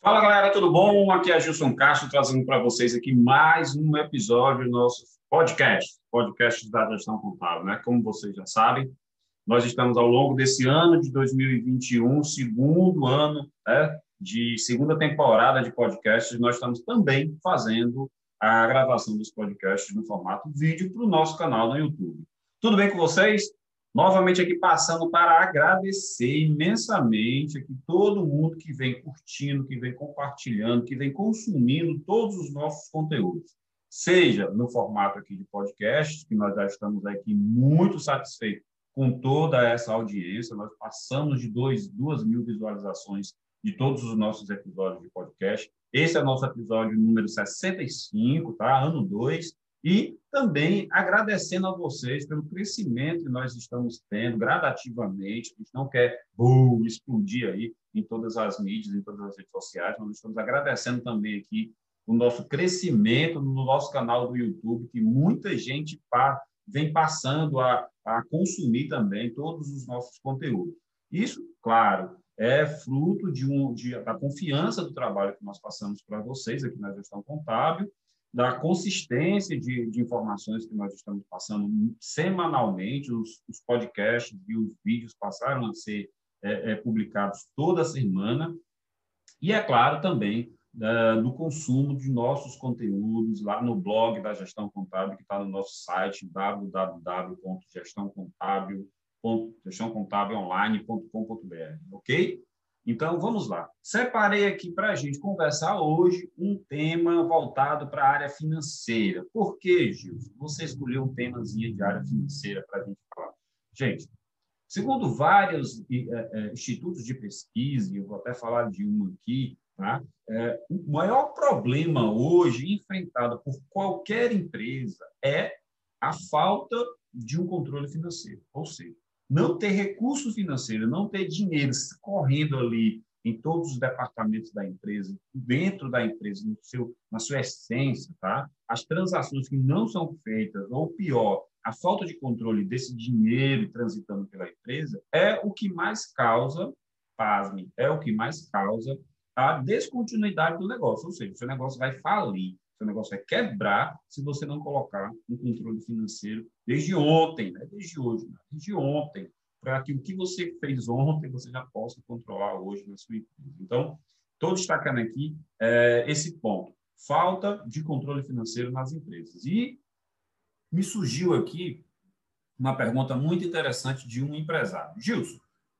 Fala galera, tudo bom? Aqui é Gilson Castro trazendo para vocês aqui mais um episódio do nosso podcast, podcast da gestão contábil, né? Como vocês já sabem, nós estamos ao longo desse ano de 2021, segundo ano né, de segunda temporada de podcasts, nós estamos também fazendo a gravação dos podcasts no formato vídeo para o nosso canal no YouTube. Tudo bem com vocês? Novamente aqui passando para agradecer imensamente aqui todo mundo que vem curtindo, que vem compartilhando, que vem consumindo todos os nossos conteúdos. Seja no formato aqui de podcast, que nós já estamos aqui muito satisfeitos com toda essa audiência, nós passamos de dois, duas mil visualizações de todos os nossos episódios de podcast. Esse é o nosso episódio número 65, tá? Ano 2. E também agradecendo a vocês pelo crescimento que nós estamos tendo gradativamente. A gente não quer uh, explodir aí em todas as mídias, em todas as redes sociais, nós estamos agradecendo também aqui o nosso crescimento no nosso canal do YouTube, que muita gente vem passando a, a consumir também todos os nossos conteúdos. Isso, claro, é fruto de, um, de da confiança do trabalho que nós passamos para vocês aqui na gestão contábil da consistência de, de, informações que nós estamos passando semanalmente, os, os, podcasts e os vídeos passaram a ser é, é, publicados toda semana, e, é claro, também é, do consumo de nossos conteúdos lá no blog da Gestão Contábil, que está no nosso site www.gestãocontábil.gestãocontábilonline.com.br, ok? Então, vamos lá. Separei aqui para a gente conversar hoje um tema voltado para a área financeira. Por que, Gil? Você escolheu um temazinho de área financeira para a gente falar? Gente, segundo vários é, institutos de pesquisa, eu vou até falar de um aqui, tá? É, o maior problema hoje enfrentado por qualquer empresa é a falta de um controle financeiro. Ou seja, não ter recurso financeiro, não ter dinheiro correndo ali em todos os departamentos da empresa, dentro da empresa, no seu, na sua essência, tá? As transações que não são feitas, ou pior, a falta de controle desse dinheiro transitando pela empresa, é o que mais causa, pasme, é o que mais causa a descontinuidade do negócio. Ou seja, o seu negócio vai falir, seu negócio vai quebrar se você não colocar um controle financeiro desde ontem, né? desde hoje, né? desde ontem, para que o que você fez ontem você já possa controlar hoje na sua empresa. Então, estou destacando aqui é, esse ponto. Falta de controle financeiro nas empresas. E me surgiu aqui uma pergunta muito interessante de um empresário. Gilson,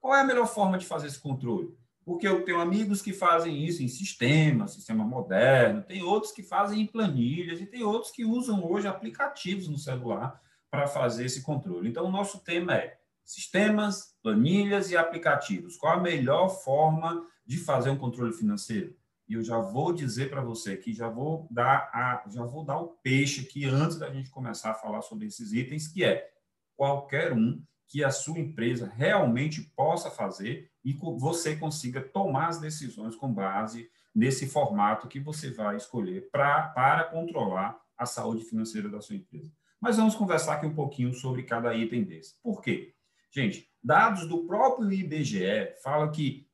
qual é a melhor forma de fazer esse controle? Porque eu tenho amigos que fazem isso em sistema, sistema moderno, tem outros que fazem em planilhas e tem outros que usam hoje aplicativos no celular para fazer esse controle. Então, o nosso tema é sistemas, planilhas e aplicativos. Qual a melhor forma de fazer um controle financeiro? E eu já vou dizer para você aqui, já vou dar a, já vou dar o peixe aqui antes da gente começar a falar sobre esses itens, que é qualquer um que a sua empresa realmente possa fazer e você consiga tomar as decisões com base nesse formato que você vai escolher pra, para controlar a saúde financeira da sua empresa. Mas vamos conversar aqui um pouquinho sobre cada item desse. Por quê? Gente, dados do próprio IBGE falam que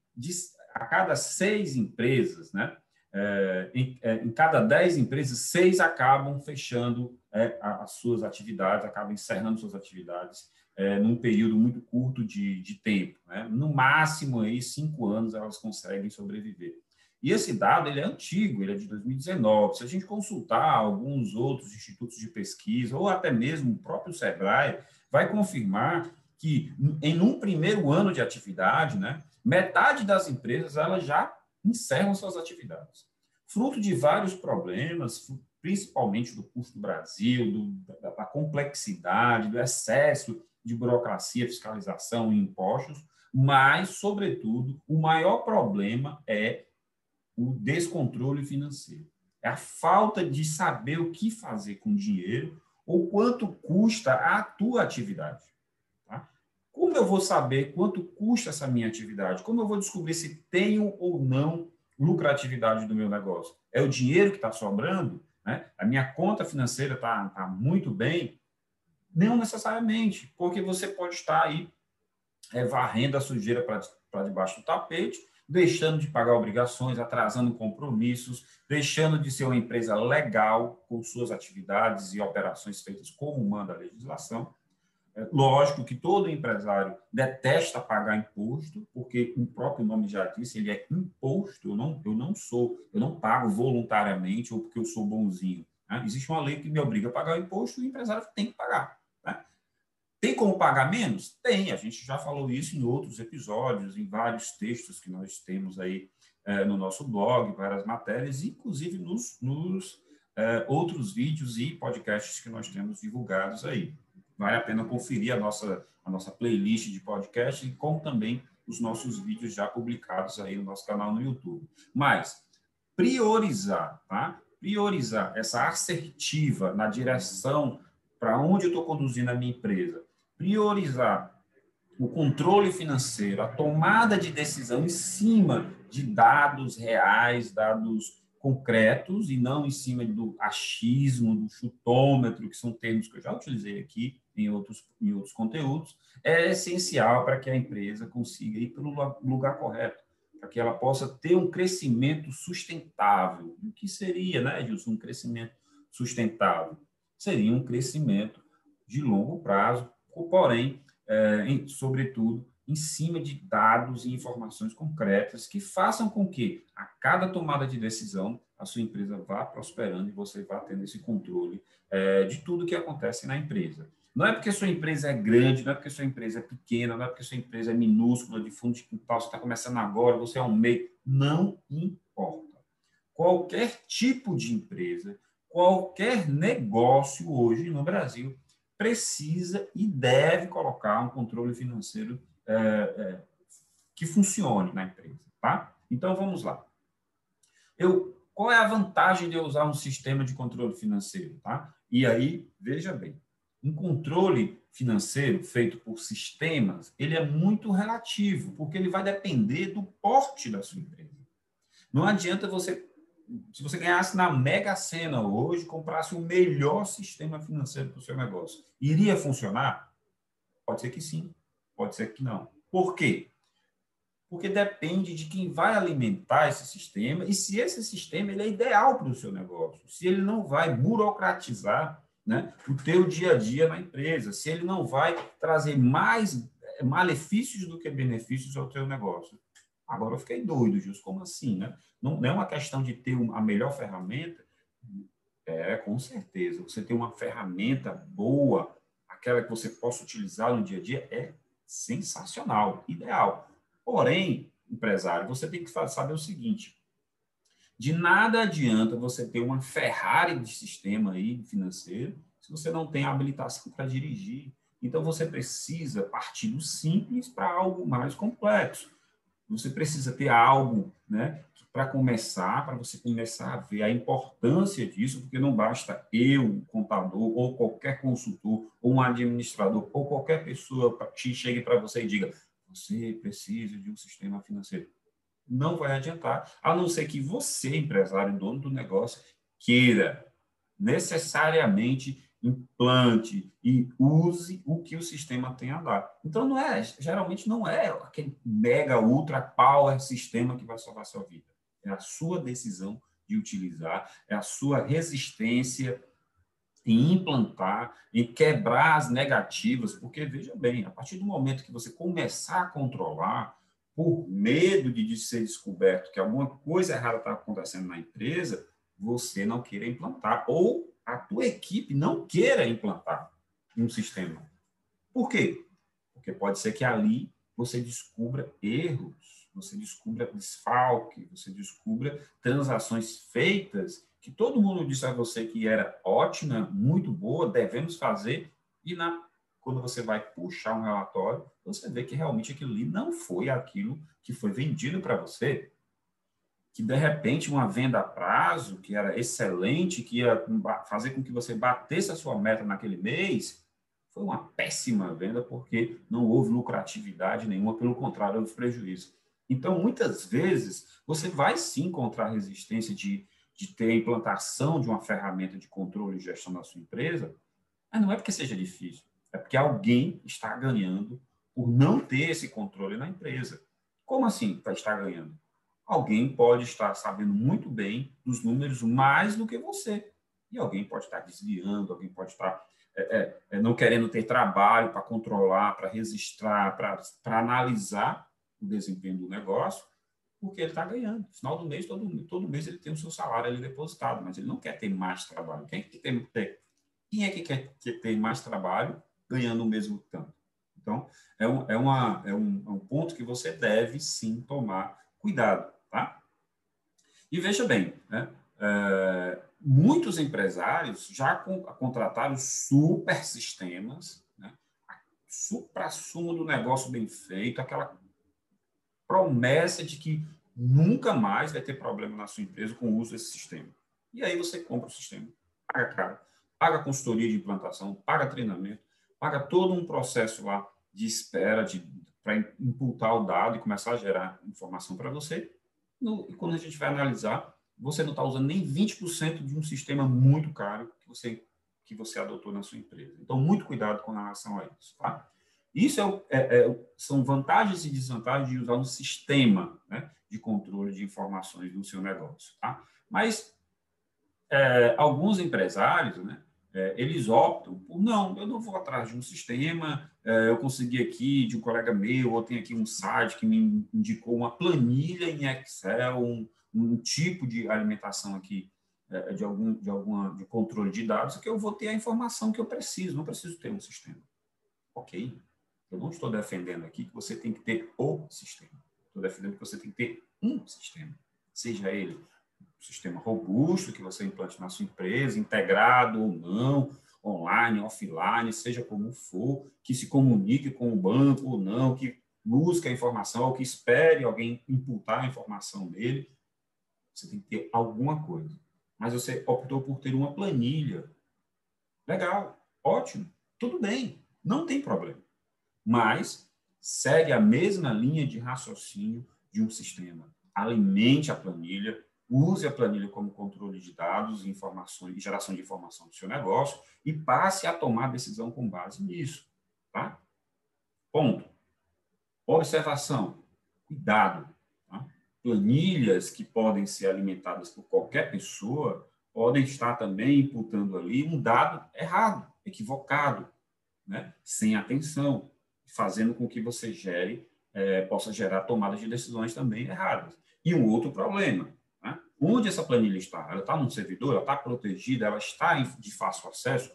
a cada seis empresas, né, é, em, é, em, cada dez empresas, seis acabam fechando é, as suas atividades, acabam encerrando suas atividades é, num período muito curto de, de tempo. Né? No máximo, aí, cinco anos elas conseguem sobreviver. E esse dado ele é antigo, ele é de 2019. Se a gente consultar alguns outros institutos de pesquisa, ou até mesmo o próprio SEBRAE, vai confirmar que em um primeiro ano de atividade, né, metade das empresas elas já encerram suas atividades. Fruto de vários problemas, principalmente do custo do Brasil, do, da, da complexidade, do excesso de burocracia, fiscalização e impostos, mas, sobretudo, o maior problema é o descontrole financeiro. É a falta de saber o que fazer com o dinheiro ou quanto custa a tua atividade. Tá? Como eu vou saber quanto custa essa minha atividade? Como eu vou descobrir se tenho ou não lucratividade do meu negócio? É o dinheiro que está sobrando? Né? A minha conta financeira está tá muito bem? Não necessariamente, porque você pode estar aí é, varrendo a sujeira para debaixo do tapete deixando de pagar obrigações, atrasando compromissos, deixando de ser uma empresa legal com suas atividades e operações feitas como manda a legislação. É lógico que todo empresário detesta pagar imposto, porque o próprio nome já disse, ele é imposto. Eu não, eu não sou, eu não pago voluntariamente ou porque eu sou bonzinho. Né? Existe uma lei que me obriga a pagar o imposto e o empresário tem que pagar. Tem como pagar menos? Tem. A gente já falou isso em outros episódios, em vários textos que nós temos aí é, no nosso blog, várias matérias, inclusive nos, nos é, outros vídeos e podcasts que nós temos divulgados aí. Vale a pena conferir a nossa, a nossa playlist de podcast, como também os nossos vídeos já publicados aí no nosso canal no YouTube. Mas priorizar, tá? Priorizar essa assertiva na direção para onde eu estou conduzindo a minha empresa, priorizar o controle financeiro, a tomada de decisão em cima de dados reais, dados concretos e não em cima do achismo, do chutômetro, que são termos que eu já utilizei aqui em outros, em outros conteúdos, é essencial para que a empresa consiga ir pelo lugar correto, para que ela possa ter um crescimento sustentável. O que seria, né, Gilson, um crescimento sustentável? Seria um crescimento de longo prazo, porém, é, em, sobretudo, em cima de dados e informações concretas que façam com que, a cada tomada de decisão, a sua empresa vá prosperando e você vá tendo esse controle é, de tudo que acontece na empresa. Não é porque sua empresa é grande, não é porque sua empresa é pequena, não é porque sua empresa é minúscula, de fundo de quintal, você está começando agora, você é um meio. Não importa. Qualquer tipo de empresa, qualquer negócio hoje no Brasil precisa e deve colocar um controle financeiro é, é, que funcione na empresa, tá? Então vamos lá. Eu, qual é a vantagem de eu usar um sistema de controle financeiro, tá? E aí veja bem, um controle financeiro feito por sistemas, ele é muito relativo, porque ele vai depender do porte da sua empresa. Não adianta você se você ganhasse na Mega Sena hoje, comprasse o melhor sistema financeiro para o seu negócio, iria funcionar? Pode ser que sim, pode ser que não. Por quê? Porque depende de quem vai alimentar esse sistema e se esse sistema ele é ideal para o seu negócio, se ele não vai burocratizar né, o teu dia a dia na empresa, se ele não vai trazer mais eh, malefícios do que benefícios ao teu negócio. Agora eu fiquei doido, Gilson, como assim? Né? Não, não é uma questão de ter a melhor ferramenta. É, com certeza. Você ter uma ferramenta boa, aquela que você possa utilizar no dia a dia, é sensacional, ideal. Porém, empresário, você tem que saber o seguinte: de nada adianta você ter uma Ferrari de sistema aí financeiro se você não tem habilitação para dirigir. Então você precisa partir do simples para algo mais complexo. Você precisa ter algo, né, para começar, para você começar a ver a importância disso, porque não basta eu, contador, ou qualquer consultor, ou um administrador, ou qualquer pessoa que chegue para você e diga: você precisa de um sistema financeiro. Não vai adiantar, a não ser que você, empresário, dono do negócio, queira necessariamente implante e use o que o sistema tem a dar. Então, não é, geralmente não é aquele mega, ultra power sistema que vai salvar a sua vida. É a sua decisão de utilizar, é a sua resistência em implantar, em quebrar as negativas, porque, veja bem, a partir do momento que você começar a controlar, por medo de ser descoberto que alguma coisa errada está acontecendo na empresa, você não queira implantar, ou a tua equipe não queira implantar um sistema. Por quê? Porque pode ser que ali você descubra erros, você descubra desfalque, você descubra transações feitas que todo mundo disse a você que era ótima, muito boa, devemos fazer, e na, quando você vai puxar um relatório, você vê que realmente aquilo ali não foi aquilo que foi vendido para você que de repente uma venda a prazo, que era excelente, que ia fazer com que você batesse a sua meta naquele mês, foi uma péssima venda porque não houve lucratividade nenhuma, pelo contrário, houve prejuízo. Então, muitas vezes, você vai sim encontrar resistência de, de ter a implantação de uma ferramenta de controle e gestão da sua empresa, mas não é porque seja difícil, é porque alguém está ganhando por não ter esse controle na empresa. Como assim estar ganhando? Alguém pode estar sabendo muito bem dos números mais do que você. E alguém pode estar desviando, alguém pode estar é, é, é não querendo ter trabalho para controlar, para registrar, para analisar o desempenho do negócio, porque ele está ganhando. No final do mês, todo, todo mês ele tem o seu salário ali depositado, mas ele não quer ter mais trabalho. Quem é que, tem, quem é que quer ter mais trabalho ganhando o mesmo tanto? Então, é um, é, uma, é, um, é um ponto que você deve sim tomar cuidado. Tá? E veja bem, né? É, muitos empresários já contrataram super sistemas, né? supra-sumo do negócio bem feito, aquela promessa de que nunca mais vai ter problema na sua empresa com o uso desse sistema. E aí você compra o sistema, paga caro, paga consultoria de implantação, paga treinamento, paga todo um processo lá de espera para imputar o dado e começar a gerar informação para você. No, e quando a gente vai analisar, você não está usando nem 20% de um sistema muito caro que você, que você adotou na sua empresa. Então, muito cuidado com relação a isso. Tá? Isso é, é, é, são vantagens e desvantagens de usar um sistema né, de controle de informações do seu negócio. Tá? Mas é, alguns empresários, né, eles optam por não, eu não vou atrás de um sistema, é, eu consegui aqui de um colega meu, ou tem aqui um site que me indicou uma planilha em Excel, um, um tipo de alimentação aqui é, de algum de alguma de controle de dados que eu vou ter a informação que eu preciso, não preciso ter um sistema. Ok? Eu não estou defendendo aqui que você tem que ter o sistema. Estou defendendo que você tem que ter um sistema, seja ele sistema robusto que você implante na sua empresa, integrado ou não, online, offline, seja como for, que se comunique com o banco ou não, que busque a informação ou que espere alguém imputar a informação dele. Você tem que ter alguma coisa. Mas você optou por ter uma planilha. Legal, ótimo, tudo bem, não tem problema. Mas segue a mesma linha de raciocínio de um sistema. Alimente a planilha, use a planilha como controle de dados e informações, geração de informação do seu negócio e passe a tomar decisão com base nisso, tá? Ponto. Observação. Cuidado. Tá? Planilhas que podem ser alimentadas por qualquer pessoa podem estar também imputando ali um dado errado, equivocado, né? sem atenção, fazendo com que você gere, é, possa gerar tomadas de decisões também erradas. E um outro problema, Onde essa planilha está? Ela está num servidor, ela está protegida, ela está de fácil acesso?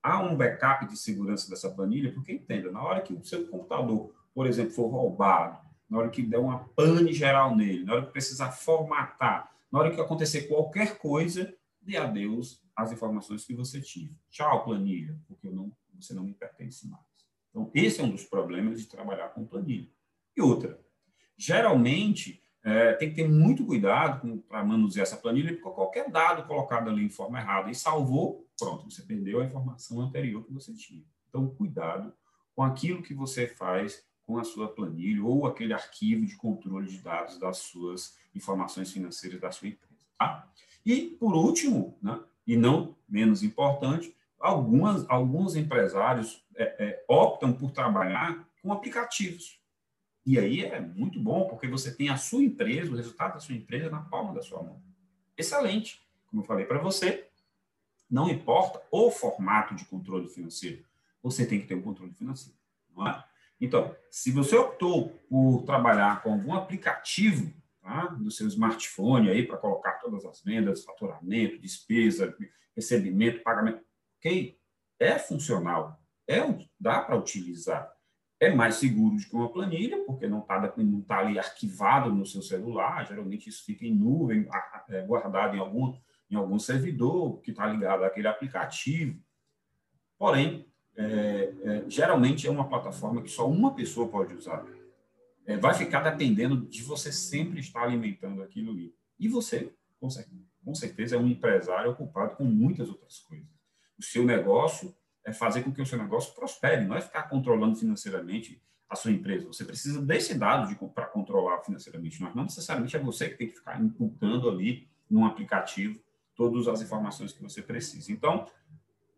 Há um backup de segurança dessa planilha? Porque entenda, na hora que o seu computador, por exemplo, for roubado, na hora que der uma pane geral nele, na hora que precisar formatar, na hora que acontecer qualquer coisa, dê adeus às informações que você tinha. Tchau, planilha, porque não, você não me pertence mais. Então, esse é um dos problemas de trabalhar com planilha. E outra, geralmente, é, tem que ter muito cuidado para manusear essa planilha, porque qualquer dado colocado ali em forma errada e salvou, pronto, você perdeu a informação anterior que você tinha. Então, cuidado com aquilo que você faz com a sua planilha ou aquele arquivo de controle de dados das suas informações financeiras da sua empresa. Tá? E, por último, né, e não menos importante, algumas, alguns empresários é, é, optam por trabalhar com aplicativos. E aí é muito bom, porque você tem a sua empresa, o resultado da sua empresa na palma da sua mão. Excelente. Como eu falei para você, não importa o formato de controle financeiro, você tem que ter um controle financeiro. É? Então, se você optou por trabalhar com algum aplicativo tá, do seu smartphone aí para colocar todas as vendas, faturamento, despesa, recebimento, pagamento, ok, é funcional, é dá para utilizar é mais seguro do que uma planilha, porque não está não tá ali arquivado no seu celular, geralmente isso fica em nuvem, é, guardado em algum, em algum servidor que está ligado àquele aplicativo. Porém, é, é, geralmente é uma plataforma que só uma pessoa pode usar. É, vai ficar dependendo de você sempre estar alimentando aquilo ali. E você, com certeza, com certeza, é um empresário ocupado com muitas outras coisas. O seu negócio é fazer com que o seu negócio prospere, não é ficar controlando financeiramente a sua empresa. Você precisa desse dado para controlar financeiramente, mas não necessariamente é você que tem que ficar imputando ali num aplicativo todas as informações que você precisa. Então,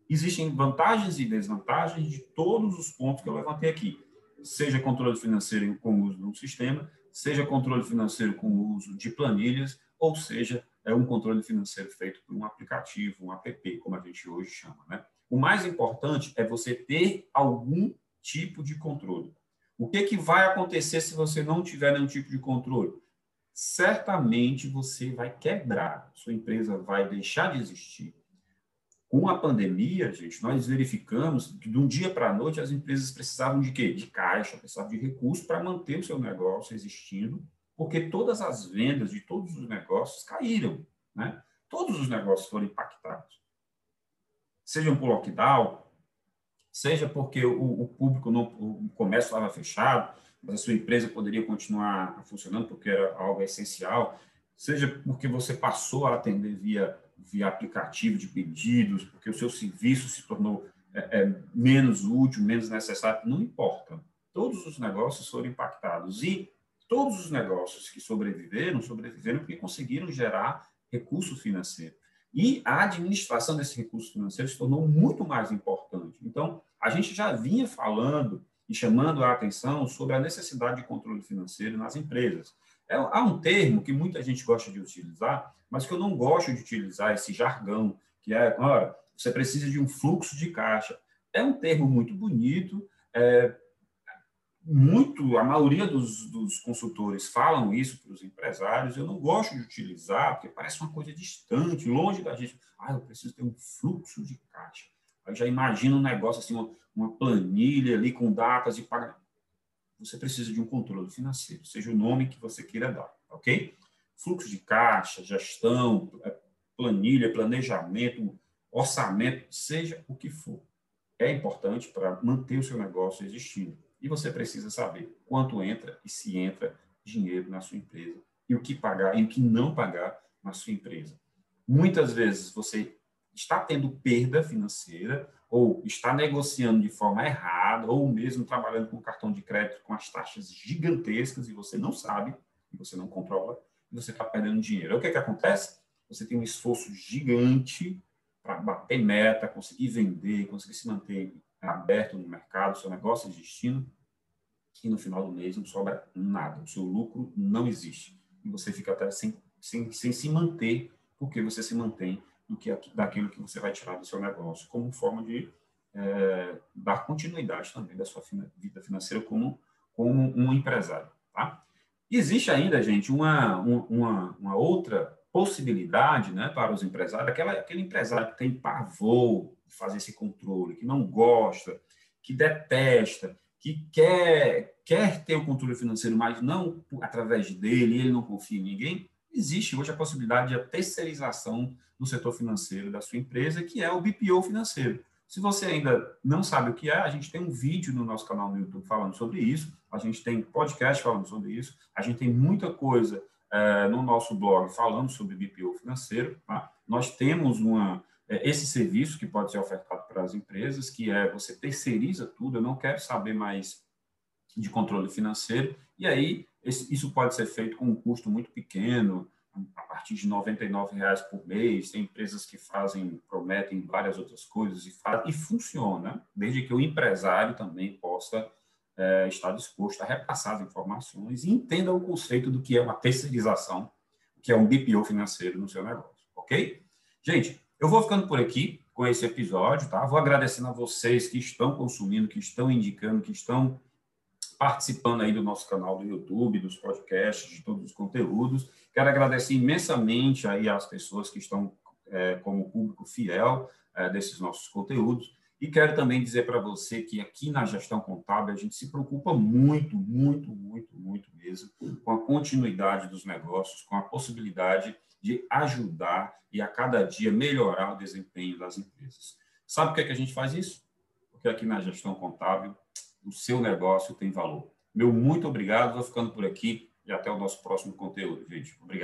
existem vantagens e desvantagens de todos os pontos que eu levantei aqui. Seja controle financeiro com o uso de um sistema, seja controle financeiro com o uso de planilhas, ou seja, é um controle financeiro feito por um aplicativo, um app, como a gente hoje chama. Né? O mais importante é você ter algum tipo de controle. O que, que vai acontecer se você não tiver nenhum tipo de controle? Certamente você vai quebrar, sua empresa vai deixar de existir. Com a pandemia, gente, nós verificamos que de um dia para a noite as empresas precisavam de quê? De caixa, precisavam de recursos para manter o seu negócio existindo porque todas as vendas de todos os negócios caíram, né? Todos os negócios foram impactados. Seja por lockdown, seja porque o, o público, não, o comércio estava fechado, mas a sua empresa poderia continuar funcionando porque era algo essencial, seja porque você passou a atender via, via aplicativo de pedidos, porque o seu serviço se tornou é, é, menos útil, menos necessário, não importa. Todos os negócios foram impactados. E Todos os negócios que sobreviveram, sobreviveram porque conseguiram gerar recurso financeiro. E a administração desse recurso financeiro se tornou muito mais importante. Então, a gente já vinha falando e chamando a atenção sobre a necessidade de controle financeiro nas empresas. É, há um termo que muita gente gosta de utilizar, mas que eu não gosto de utilizar esse jargão, que é, ora, você precisa de um fluxo de caixa. É um termo muito bonito, é, muito, a maioria dos, dos consultores falam isso para os empresários, eu não gosto de utilizar, porque parece uma coisa distante, longe da gente. Ah, eu preciso ter um fluxo de caixa. Aí já imagina um negócio assim, uma, uma planilha ali com datas de pagamento. Você precisa de um controle financeiro, seja o nome que você queira dar, ok? Fluxo de caixa, gestão, é, planilha, planejamento, orçamento, seja o que for. É importante para manter o seu negócio existindo. E você precisa saber quanto entra e se entra dinheiro na sua empresa e o que pagar e o que não pagar na sua empresa. Muitas vezes você está tendo perda financeira ou está negociando de forma errada ou mesmo trabalhando com cartão de crédito com as taxas gigantescas e você não sabe, e você não controla, e você está perdendo dinheiro. o que, é que acontece? Você tem um esforço gigante para bater meta, conseguir vender, conseguir se manter aberto no mercado, seu negócio existindo, que no final do mês não sobra nada, o seu lucro não existe. E você fica até sem, sem, sem se manter, porque você se mantém do que daquilo que você vai tirar do seu negócio, como forma de é, dar continuidade também da sua vida financeira como, como um empresário. Tá? Existe ainda, gente, uma, uma, uma outra possibilidade né, para os empresários, aquela, aquele empresário que tem pavor de fazer esse controle, que não gosta, que detesta, que quer, quer ter o controle financeiro, mas não através dele, ele não confia em ninguém, existe hoje a possibilidade de terceirização do setor financeiro da sua empresa, que é o BPO financeiro. Se você ainda não sabe o que é, a gente tem um vídeo no nosso canal no YouTube falando sobre isso, a gente tem podcast falando sobre isso, a gente tem muita coisa é, no nosso blog falando sobre BPO financeiro. Tá? Nós temos uma, é, esse serviço que pode ser ofertado para as empresas, que é você terceiriza tudo, eu não quero saber mais de controle financeiro, e aí isso pode ser feito com um custo muito pequeno, a partir de R$ reais por mês, tem empresas que fazem, prometem várias outras coisas e, faz, e funciona, desde que o empresário também possa é, está disposto a repassar as informações e entenda o conceito do que é uma terceirização, que é um BPO financeiro no seu negócio, ok? Gente, eu vou ficando por aqui com esse episódio, tá? Vou agradecendo a vocês que estão consumindo, que estão indicando, que estão participando aí do nosso canal do YouTube, dos podcasts, de todos os conteúdos. Quero agradecer imensamente aí às pessoas que estão é, como público fiel é, desses nossos conteúdos. E quero também dizer para você que aqui na gestão contábil a gente se preocupa muito, muito, muito, muito mesmo com a continuidade dos negócios, com a possibilidade de ajudar e a cada dia melhorar o desempenho das empresas. Sabe por que, é que a gente faz isso? Porque aqui na gestão contábil o seu negócio tem valor. Meu muito obrigado, vou ficando por aqui e até o nosso próximo conteúdo, gente. Obrigado.